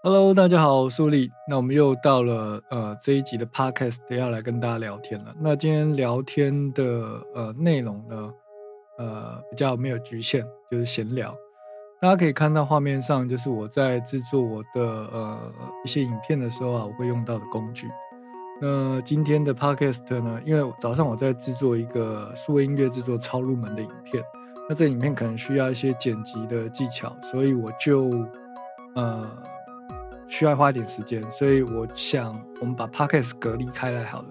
Hello，大家好，我是苏丽。那我们又到了呃这一集的 Podcast 要来跟大家聊天了。那今天聊天的呃内容呢，呃比较没有局限，就是闲聊。大家可以看到画面上，就是我在制作我的呃一些影片的时候啊，我会用到的工具。那今天的 Podcast 呢，因为早上我在制作一个数位音乐制作超入门的影片，那这影片可能需要一些剪辑的技巧，所以我就呃。需要花一点时间，所以我想我们把 podcast 隔离开来好了。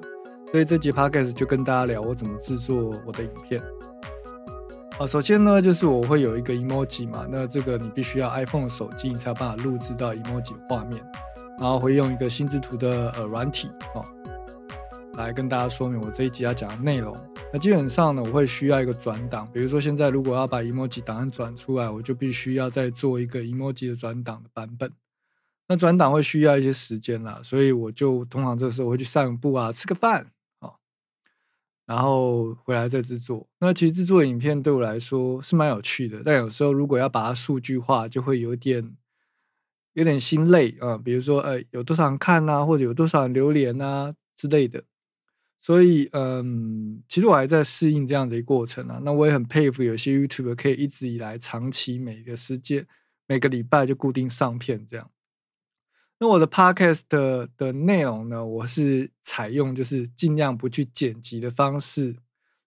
所以这集 podcast 就跟大家聊我怎么制作我的影片。啊，首先呢，就是我会有一个 emoji 嘛，那这个你必须要 iPhone 手机，你才有办法录制到 emoji 画面。然后会用一个心智图的呃软体哦，来跟大家说明我这一集要讲的内容。那基本上呢，我会需要一个转档，比如说现在如果要把 emoji 档案转出来，我就必须要再做一个 emoji 的转档的版本。那转档会需要一些时间啦，所以我就通常这时候会去散步啊，吃个饭啊，然后回来再制作。那其实制作影片对我来说是蛮有趣的，但有时候如果要把它数据化，就会有点有点心累啊。比如说，呃，有多少人看啊，或者有多少人留言啊之类的。所以，嗯，其实我还在适应这样的一个过程啊。那我也很佩服有些 YouTube 可以一直以来长期每个时间每个礼拜就固定上片这样。那我的 podcast 的的内容呢，我是采用就是尽量不去剪辑的方式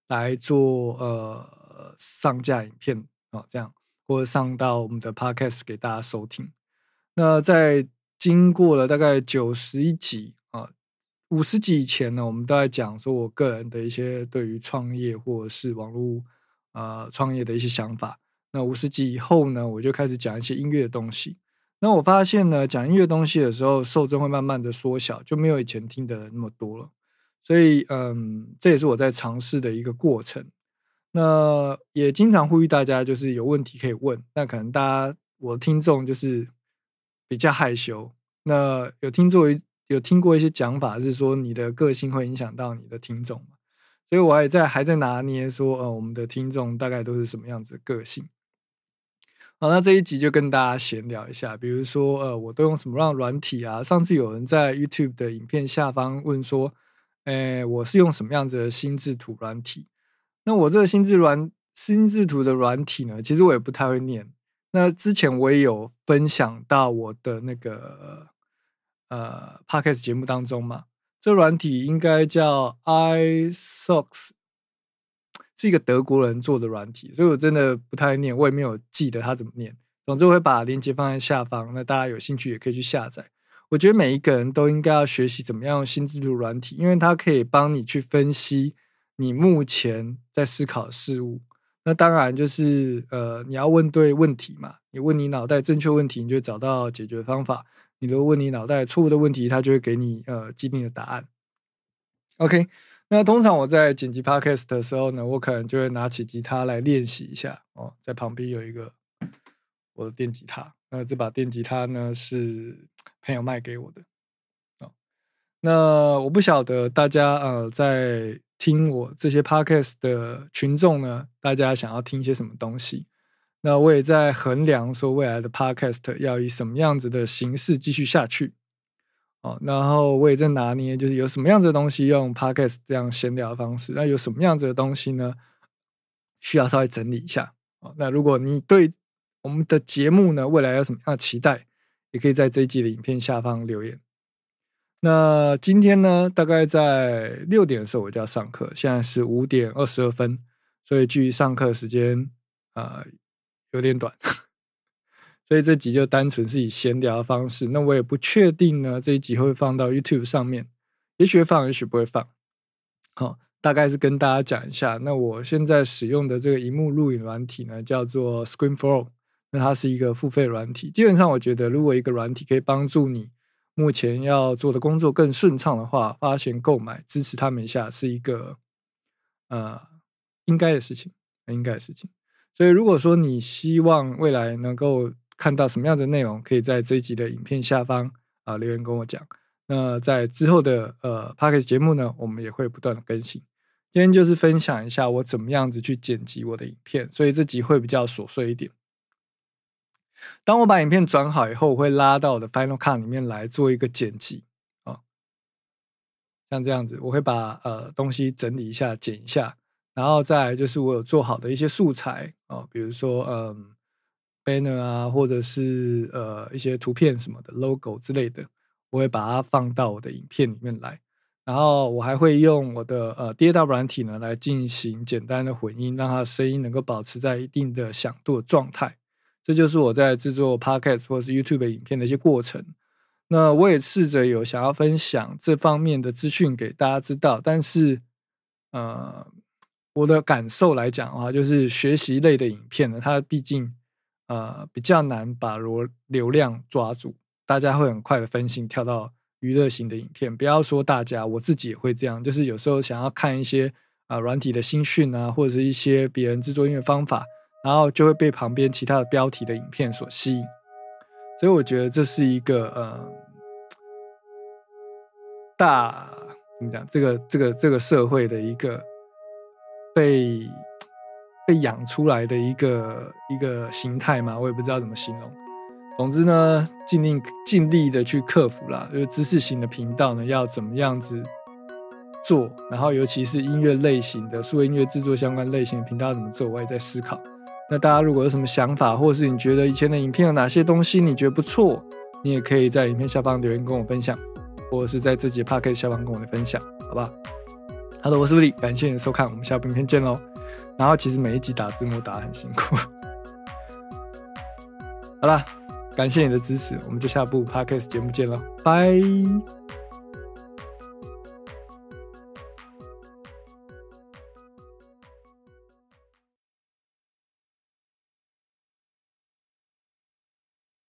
来做呃上架影片啊，这样或者上到我们的 podcast 给大家收听。那在经过了大概九十一集啊，五十集以前呢，我们都在讲说我个人的一些对于创业或者是网络呃创业的一些想法。那五十集以后呢，我就开始讲一些音乐的东西。那我发现呢，讲音乐东西的时候，受众会慢慢的缩小，就没有以前听的那么多了。所以，嗯，这也是我在尝试的一个过程。那也经常呼吁大家，就是有问题可以问。那可能大家我听众就是比较害羞。那有听作有听过一些讲法是说，你的个性会影响到你的听众嘛？所以我还在还在拿捏说，呃，我们的听众大概都是什么样子的个性。好，那这一集就跟大家闲聊一下，比如说，呃，我都用什么样软体啊？上次有人在 YouTube 的影片下方问说，诶，我是用什么样子的心智图软体？那我这个心智软心智图的软体呢，其实我也不太会念。那之前我也有分享到我的那个呃 Podcast 节目当中嘛，这软体应该叫 iSocks。是一个德国人做的软体，所以我真的不太念，我也没有记得他怎么念。总之，我会把链接放在下方，那大家有兴趣也可以去下载。我觉得每一个人都应该要学习怎么样用心智图软体，因为它可以帮你去分析你目前在思考的事物。那当然就是呃，你要问对问题嘛。你问你脑袋正确问题，你就找到解决方法；你如果问你脑袋错误的问题，它就会给你呃既定的答案。OK。那通常我在剪辑 podcast 的时候呢，我可能就会拿起吉他来练习一下哦，在旁边有一个我的电吉他，那这把电吉他呢是朋友卖给我的哦。那我不晓得大家呃在听我这些 podcast 的群众呢，大家想要听些什么东西？那我也在衡量说未来的 podcast 要以什么样子的形式继续下去。哦，然后我也在拿捏，就是有什么样子的东西用 podcast 这样闲聊的方式，那有什么样子的东西呢？需要稍微整理一下。哦，那如果你对我们的节目呢，未来有什么样的期待，也可以在这一季的影片下方留言。那今天呢，大概在六点的时候我就要上课，现在是五点二十二分，所以距离上课时间啊有点短。所以这集就单纯是以闲聊的方式，那我也不确定呢，这一集会放到 YouTube 上面，也许会放，也许不会放。好，大概是跟大家讲一下，那我现在使用的这个荧幕录影软体呢，叫做 ScreenFlow，那它是一个付费软体。基本上，我觉得如果一个软体可以帮助你目前要做的工作更顺畅的话，发行购买支持他们一下是一个呃应该的事情，应该的事情。所以如果说你希望未来能够看到什么样的内容，可以在这一集的影片下方啊留言跟我讲。那在之后的呃 p a c k a g e 节目呢，我们也会不断的更新。今天就是分享一下我怎么样子去剪辑我的影片，所以这集会比较琐碎一点。当我把影片转好以后，我会拉到我的 Final Cut 里面来做一个剪辑啊，像这样子，我会把呃东西整理一下，剪一下，然后再就是我有做好的一些素材啊，比如说嗯 banner 啊，或者是呃一些图片什么的 logo 之类的，我会把它放到我的影片里面来。然后我还会用我的呃 DAW 软体呢来进行简单的混音，让它的声音能够保持在一定的响度的状态。这就是我在制作 Podcast 或是 YouTube 影片的一些过程。那我也试着有想要分享这方面的资讯给大家知道，但是呃，我的感受来讲的话，就是学习类的影片呢，它毕竟呃比较难把流流量抓住，大家会很快的分心跳到。娱乐型的影片，不要说大家，我自己也会这样，就是有时候想要看一些啊软体的新讯啊，或者是一些别人制作音乐方法，然后就会被旁边其他的标题的影片所吸引，所以我觉得这是一个呃大怎么讲，这个这个这个社会的一个被被养出来的一个一个形态嘛，我也不知道怎么形容。总之呢，尽力尽力的去克服啦。就是知识型的频道呢，要怎么样子做？然后尤其是音乐类型的，数位音乐制作相关类型的频道怎么做？我也在思考。那大家如果有什么想法，或是你觉得以前的影片有哪些东西你觉得不错，你也可以在影片下方留言跟我分享，或者是在这节 p a r k 下方跟我的分享，好吧？好的，我是 Willy，感谢你的收看，我们下部影片见喽。然后其实每一集打字幕打很辛苦，好了。感谢你的支持，我们就下部 podcast 节目见喽，拜。